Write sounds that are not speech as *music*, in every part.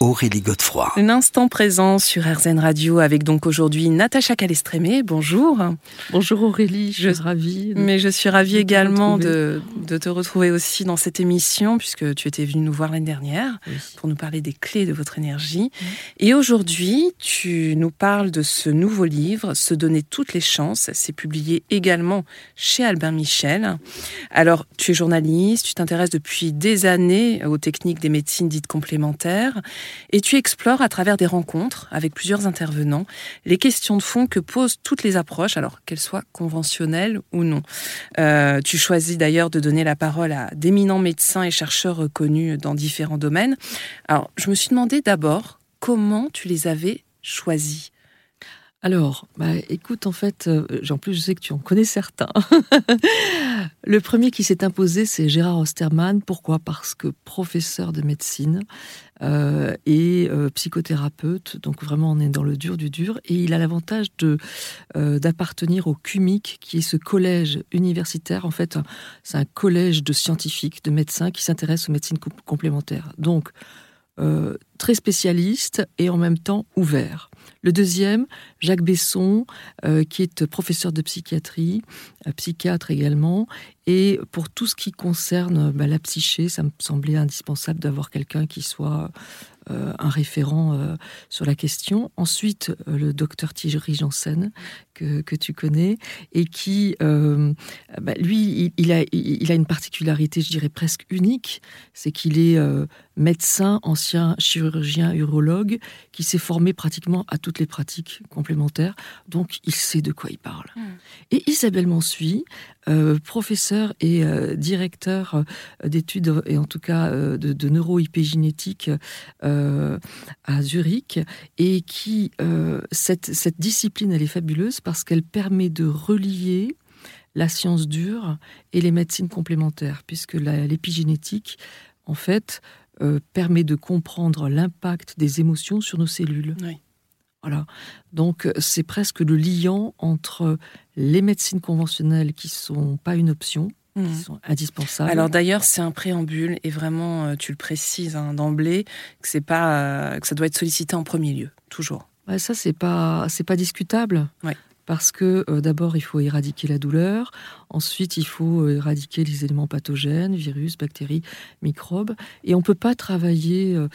Aurélie Godefroy. Un instant présent sur RZN Radio avec donc aujourd'hui Natacha Calestrémé. Bonjour. Bonjour Aurélie, je suis ravie. Mais je suis ravie également de, de, te retrouver aussi dans cette émission puisque tu étais venue nous voir l'année dernière pour nous parler des clés de votre énergie. Et aujourd'hui, tu nous parles de ce nouveau livre, Se donner toutes les chances. C'est publié également chez Albin Michel. Alors, tu es journaliste, tu t'intéresses depuis des années aux techniques des médecines dites complémentaires. Et tu explores à travers des rencontres avec plusieurs intervenants les questions de fond que posent toutes les approches, alors qu'elles soient conventionnelles ou non. Euh, tu choisis d'ailleurs de donner la parole à d'éminents médecins et chercheurs reconnus dans différents domaines. Alors, je me suis demandé d'abord comment tu les avais choisis. Alors, bah, écoute, en fait, euh, en plus, je sais que tu en connais certains. *laughs* le premier qui s'est imposé, c'est Gérard Osterman. Pourquoi? Parce que professeur de médecine euh, et euh, psychothérapeute, donc vraiment on est dans le dur du dur, et il a l'avantage de d'appartenir au CUMIC, qui est ce collège universitaire. En fait, c'est un collège de scientifiques, de médecins qui s'intéressent aux médecines complémentaires. Donc, très spécialiste et en même temps ouvert. Le deuxième, Jacques Besson, euh, qui est professeur de psychiatrie, euh, psychiatre également. Et pour tout ce qui concerne bah, la psyché, ça me semblait indispensable d'avoir quelqu'un qui soit euh, un référent sur la question. Ensuite, le docteur Thierry Janssen, que, tu connais, et qui, bah, lui, il, a, une particularité, je dirais presque unique, c'est qu'il est, médecin, ancien chirurgien, urologue, qui s'est formé pratiquement à toutes les pratiques complémentaires, donc il sait de quoi il parle. Hmm. Et Isabelle Mansuy, euh, professeur et euh, directeur euh, d'études, et en tout cas de, de neurohypégénétique à Zurich, et qui, cette, cette discipline, elle est fabuleuse parce qu'elle permet de relier la science dure et les médecines complémentaires, puisque l'épigénétique, en fait, euh, permet de comprendre l'impact des émotions sur nos cellules. Voilà. Donc c'est presque le liant entre les médecines conventionnelles qui sont pas une option, qui mmh. sont indispensables. Alors d'ailleurs, c'est un préambule et vraiment, euh, tu le précises hein, d'emblée que c'est pas euh, que ça doit être sollicité en premier lieu, toujours. ça c'est pas c'est pas discutable. Ouais parce que euh, d'abord il faut éradiquer la douleur, ensuite il faut euh, éradiquer les éléments pathogènes, virus, bactéries, microbes, et on ne peut pas travailler euh,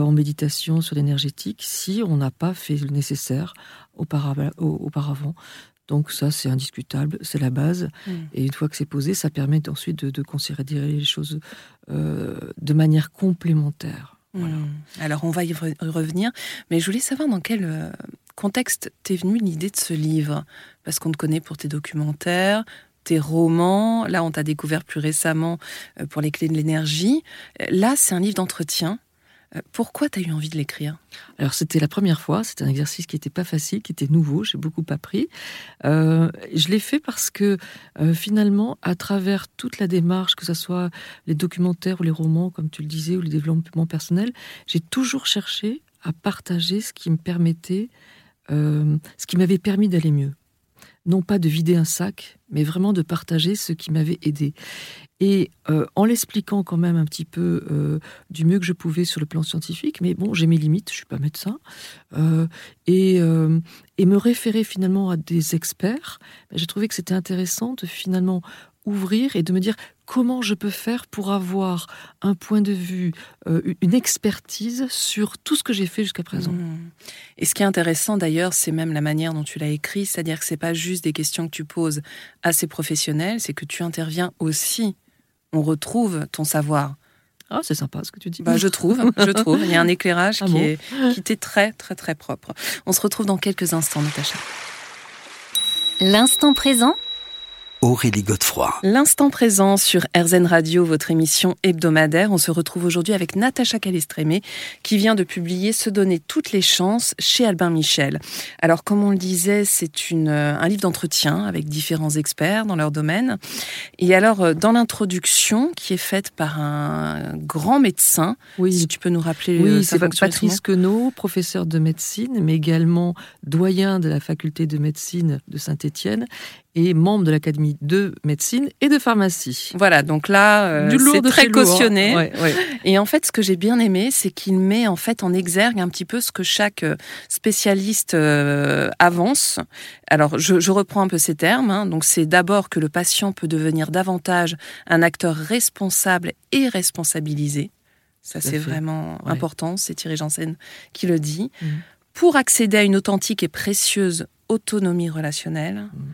en méditation sur l'énergétique si on n'a pas fait le nécessaire auparavant. Donc ça, c'est indiscutable, c'est la base. Mm. Et une fois que c'est posé, ça permet ensuite de, considérer les choses de manière complémentaire. Mm. Alors on va y revenir, mais je voulais savoir dans quel contexte t'est venue l'idée de ce livre? Parce qu'on te connaît pour tes documentaires, tes romans. Là, on t'a découvert plus récemment euh, pour les clés de l'énergie. Euh, là, c'est un livre d'entretien. Euh, pourquoi tu as eu envie de l'écrire? Alors c'était la première fois, c'était un exercice qui n'était pas facile, qui était nouveau, j'ai beaucoup appris. je l'ai fait parce que finalement, à travers toute la démarche, que ce soit les documentaires ou les romans, comme tu le disais, ou le développement personnel, j'ai toujours cherché à partager ce qui me permettait euh, ce qui m'avait permis d'aller mieux. Non pas de vider un sac, mais vraiment de partager ce qui m'avait aidé. Et euh, en l'expliquant quand même un petit peu euh, du mieux que je pouvais sur le plan scientifique, mais bon, j'ai mes limites, je suis pas médecin, et, et, me référer finalement à des experts, ben, j'ai trouvé que c'était intéressant de finalement ouvrir et de me dire comment je peux faire pour avoir un point de vue, euh, une expertise sur tout ce que j'ai fait jusqu'à présent. Mmh. Et ce qui est intéressant d'ailleurs, c'est même la manière dont tu l'as écrit, c'est-à-dire que c'est pas juste des questions que tu poses à ces professionnels, c'est que tu interviens aussi. On retrouve ton savoir Ah, c'est sympa ce que tu dis. Bah, je trouve, je trouve. Il y a un éclairage *laughs* ah qui, est, qui était très, très, très propre. On se retrouve dans quelques instants, Natacha. L'instant présent Aurélie Godefroy. L'instant présent sur RZN Radio, votre émission hebdomadaire. On se retrouve aujourd'hui avec Natacha Calestrémé qui vient de publier Se donner toutes les chances chez Albin Michel. Alors, comme on le disait, c'est euh, un livre d'entretien avec différents experts dans leur domaine. Et alors, euh, dans l'introduction qui est faite par un grand médecin, oui. si tu peux nous rappeler oui, euh, c'est Patrice Queneau, professeur de médecine, mais également doyen de la faculté de médecine de Saint-Étienne et membre de l'Académie de médecine et de pharmacie. Voilà, donc là, euh, c'est très cautionné. Et en fait, ce que j'ai bien aimé, c'est qu'il met en fait en exergue un petit peu ce que chaque euh, spécialiste euh, avance. Alors, je, je, reprends un peu ces termes. Hein. Donc, c'est d'abord que le patient peut devenir davantage un acteur responsable et responsabilisé. Ça, c'est vraiment important. C'est Thierry Janssen qui le dit. Mmh. Pour accéder à une authentique et précieuse autonomie relationnelle. Mmh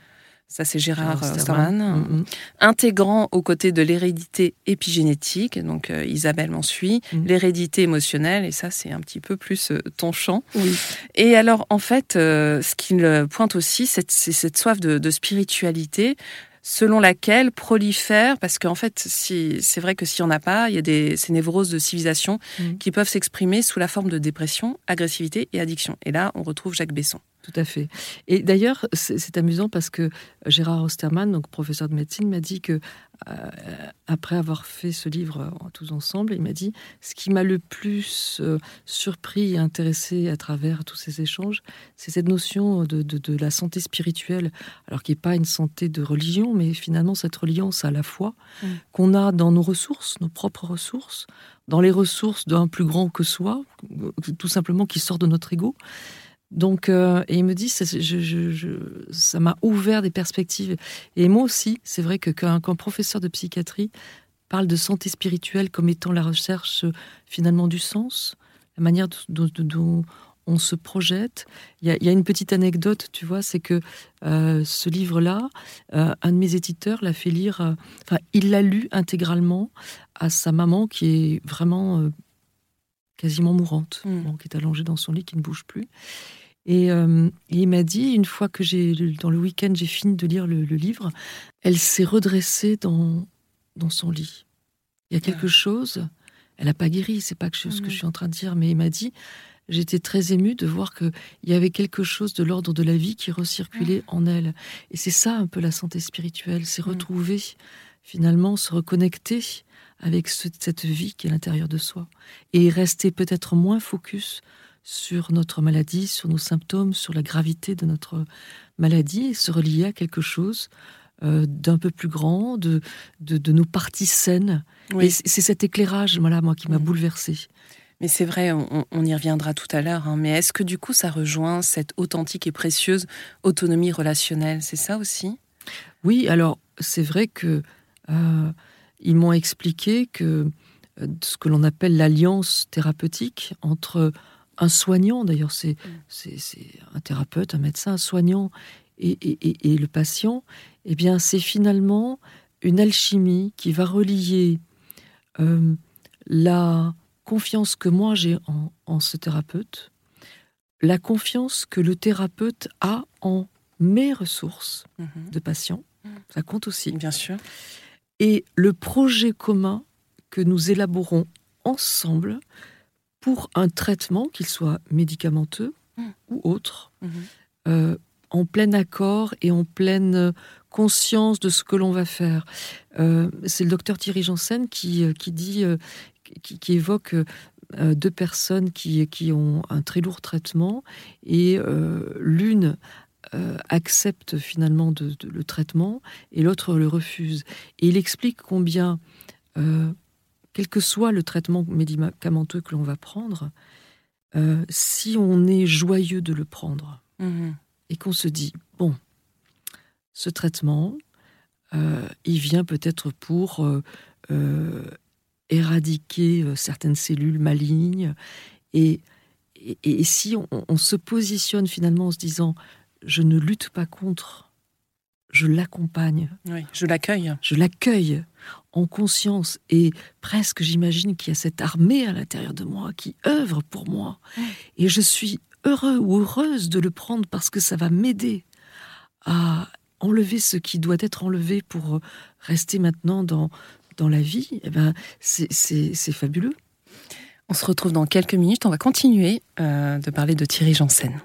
ça c'est Gérard Osterman, mm, mm. intégrant aux côtés de l'hérédité épigénétique, donc euh, Isabelle m'en suit, mm. l'hérédité émotionnelle, et ça c'est un petit peu plus euh, ton champ. Et alors en fait, euh, ce qu'il pointe aussi, c'est cette soif de, spiritualité selon laquelle prolifère, parce qu'en fait, si, c'est vrai que s'il n'y en a pas, il y a des, ces névroses de civilisation qui peuvent s'exprimer sous la forme de dépression, agressivité et addiction. Et là, on retrouve Jacques Besson. Tout à fait. Et d'ailleurs, c'est amusant parce que Gérard Osterman, donc professeur de médecine, m'a dit que euh, après avoir fait ce livre tous ensemble, il m'a dit ce qui m'a le plus euh, surpris et intéressé à travers tous ces échanges, c'est cette notion de, de, la santé spirituelle, alors qui n'est pas une santé de religion, mais finalement cette reliance à la foi mm. qu'on a dans nos ressources, nos propres ressources, dans les ressources d'un plus grand que soi, tout simplement qui sort de notre ego. Donc, euh, et il me dit, ça, ça m'a ouvert des perspectives. Et moi aussi, c'est vrai que quand, un professeur de psychiatrie parle de santé spirituelle comme étant la recherche finalement du sens, la manière dont, on se projette. Il y, a, une petite anecdote, tu vois, c'est que euh, ce livre-là, euh, un de mes éditeurs l'a fait lire, enfin, il l'a lu intégralement à sa maman qui est vraiment quasiment mourante, mmh. qui est allongée dans son lit, qui ne bouge plus. Euh, et, il m'a dit, une fois que j'ai, dans le week-end, j'ai fini de lire le, livre, elle s'est redressée dans, dans son lit. Il y a quelque chose, elle n'a pas guéri, c'est pas ce que je mhm. suis en train de dire, mais il m'a dit, j'étais très émue de voir qu'il y avait quelque chose de l'ordre de la vie qui recirculait en elle. Et c'est ça un peu la santé spirituelle, c'est retrouver, finalement, se reconnecter avec cette vie qui est à l'intérieur de soi. Et rester peut-être moins focus sur notre maladie, sur nos symptômes, sur la gravité de notre maladie et se relier à quelque chose euh, d'un peu plus grand, de, de, nos parties saines. Et c'est cet éclairage, voilà, moi, qui m'a mm. bouleversée. Mais c'est vrai, on, y reviendra tout à l'heure. Hein. mais est-ce que du coup, ça rejoint cette authentique et précieuse autonomie relationnelle? C'est ça aussi? Oui, alors c'est vrai que euh, ils m'ont expliqué que euh, ce que l'on appelle l'alliance thérapeutique entre un soignant, d'ailleurs, mm. c'est un thérapeute, un médecin, un soignant et, le patient, eh bien, c'est finalement une alchimie qui va relier euh, la confiance que moi j'ai en, ce thérapeute, la confiance que le thérapeute a en mes ressources mm-hmm. de patient, mm. ça compte aussi. Bien sûr. Et le projet commun que nous élaborons ensemble pour un traitement, qu'il soit médicamenteux mmh. ou autre, mmh. euh, en plein accord et en pleine conscience de ce que l'on va faire. Euh, c'est le docteur Thierry Janssen qui, euh, qui dit, qui, évoque deux personnes qui, qui ont un très lourd traitement et l'une accepte finalement de, le traitement et l'autre le refuse. Et il explique combien quel que soit le traitement médicamenteux que l'on va prendre, euh, si on est joyeux de le prendre mhm. et qu'on se dit, bon, ce traitement, euh, il vient peut-être pour euh, éradiquer certaines cellules malignes, et, et, si on, se positionne finalement en se disant, je ne lutte pas contre, je l'accompagne. Oui, je l'accueille. Je l'accueille en conscience et presque j'imagine qu'il y a cette armée à l'intérieur de moi qui œuvre pour moi. Et je suis heureux ou heureuse de le prendre parce que ça va m'aider à enlever ce qui doit être enlevé pour rester maintenant dans, dans la vie. Eh ben, c'est fabuleux. On se retrouve dans quelques minutes. On va continuer euh, de parler de Thierry Janssen.